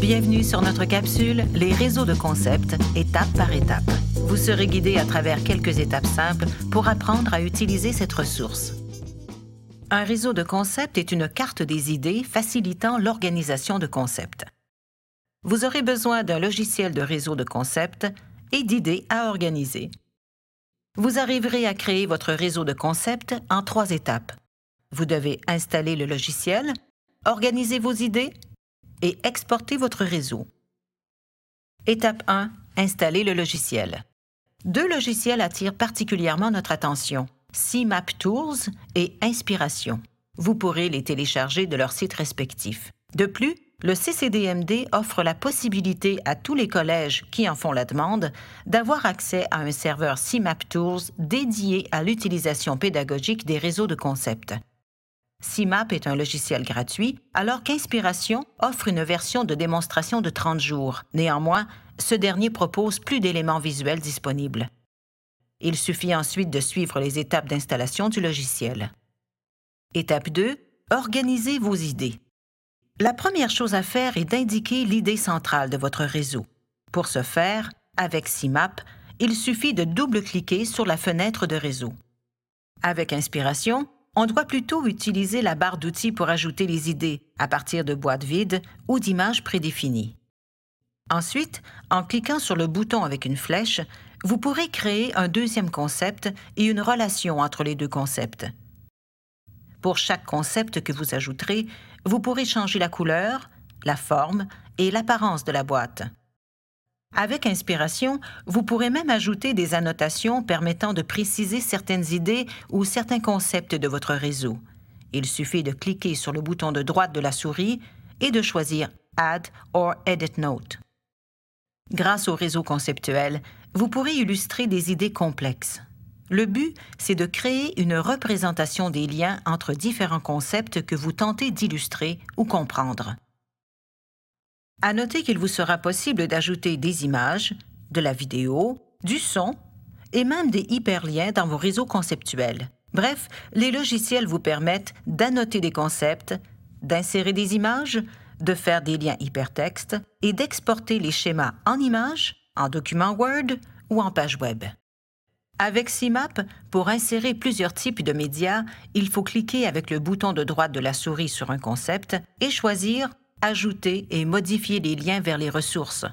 Bienvenue sur notre capsule Les réseaux de concepts, étape par étape. Vous serez guidé à travers quelques étapes simples pour apprendre à utiliser cette ressource. Un réseau de concepts est une carte des idées facilitant l'organisation de concepts. Vous aurez besoin d'un logiciel de réseau de concepts et d'idées à organiser. Vous arriverez à créer votre réseau de concepts en trois étapes. Vous devez installer le logiciel, organiser vos idées et exporter votre réseau. Étape 1. Installer le logiciel. Deux logiciels attirent particulièrement notre attention, CMAP Tools et Inspiration. Vous pourrez les télécharger de leurs sites respectifs. De plus, le CCDMD offre la possibilité à tous les collèges qui en font la demande d'avoir accès à un serveur CMAP Tools dédié à l'utilisation pédagogique des réseaux de concepts. CMAP est un logiciel gratuit, alors qu'Inspiration offre une version de démonstration de 30 jours. Néanmoins, ce dernier propose plus d'éléments visuels disponibles. Il suffit ensuite de suivre les étapes d'installation du logiciel. Étape 2. Organisez vos idées. La première chose à faire est d'indiquer l'idée centrale de votre réseau. Pour ce faire, avec CMAP, il suffit de double-cliquer sur la fenêtre de réseau. Avec Inspiration, on doit plutôt utiliser la barre d'outils pour ajouter les idées à partir de boîtes vides ou d'images prédéfinies. Ensuite, en cliquant sur le bouton avec une flèche, vous pourrez créer un deuxième concept et une relation entre les deux concepts. Pour chaque concept que vous ajouterez, vous pourrez changer la couleur, la forme et l'apparence de la boîte. Avec Inspiration, vous pourrez même ajouter des annotations permettant de préciser certaines idées ou certains concepts de votre réseau. Il suffit de cliquer sur le bouton de droite de la souris et de choisir Add or Edit Note. Grâce au réseau conceptuel, vous pourrez illustrer des idées complexes. Le but, c'est de créer une représentation des liens entre différents concepts que vous tentez d'illustrer ou comprendre. À noter qu'il vous sera possible d'ajouter des images, de la vidéo, du son et même des hyperliens dans vos réseaux conceptuels. Bref, les logiciels vous permettent d'annoter des concepts, d'insérer des images, de faire des liens hypertextes et d'exporter les schémas en images, en document Word ou en page web. Avec CMAP, pour insérer plusieurs types de médias, il faut cliquer avec le bouton de droite de la souris sur un concept et choisir ajouter et modifier les liens vers les ressources,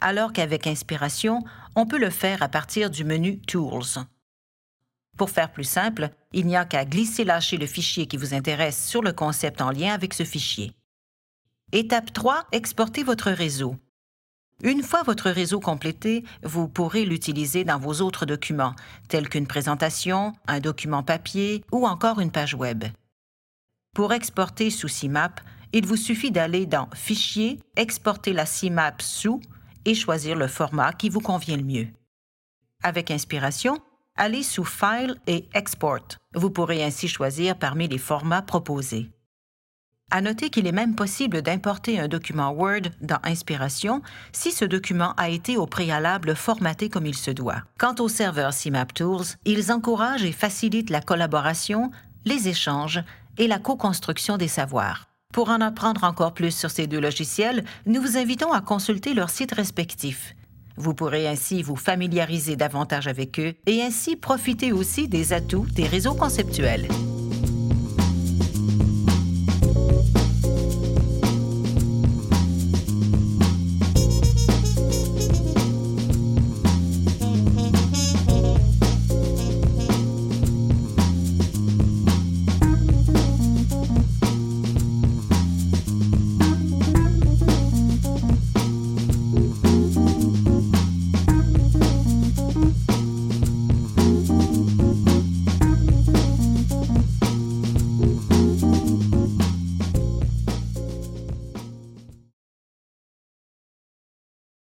alors qu'avec Inspiration, on peut le faire à partir du menu Tools. Pour faire plus simple, il n'y a qu'à glisser-lâcher le fichier qui vous intéresse sur le concept en lien avec ce fichier. Étape 3. Exportez votre réseau. Une fois votre réseau complété, vous pourrez l'utiliser dans vos autres documents, tels qu'une présentation, un document papier ou encore une page Web. Pour exporter sous CMAP, il vous suffit d'aller dans Fichier, exporter la CMAP sous et choisir le format qui vous convient le mieux. Avec Inspiration, allez sous File et Export. Vous pourrez ainsi choisir parmi les formats proposés. À noter qu'il est même possible d'importer un document Word dans Inspiration si ce document a été au préalable formaté comme il se doit. Quant aux serveurs CMAP Tools, ils encouragent et facilitent la collaboration, les échanges et la co-construction des savoirs. Pour en apprendre encore plus sur ces deux logiciels, nous vous invitons à consulter leurs sites respectifs. Vous pourrez ainsi vous familiariser davantage avec eux et ainsi profiter aussi des atouts des réseaux conceptuels.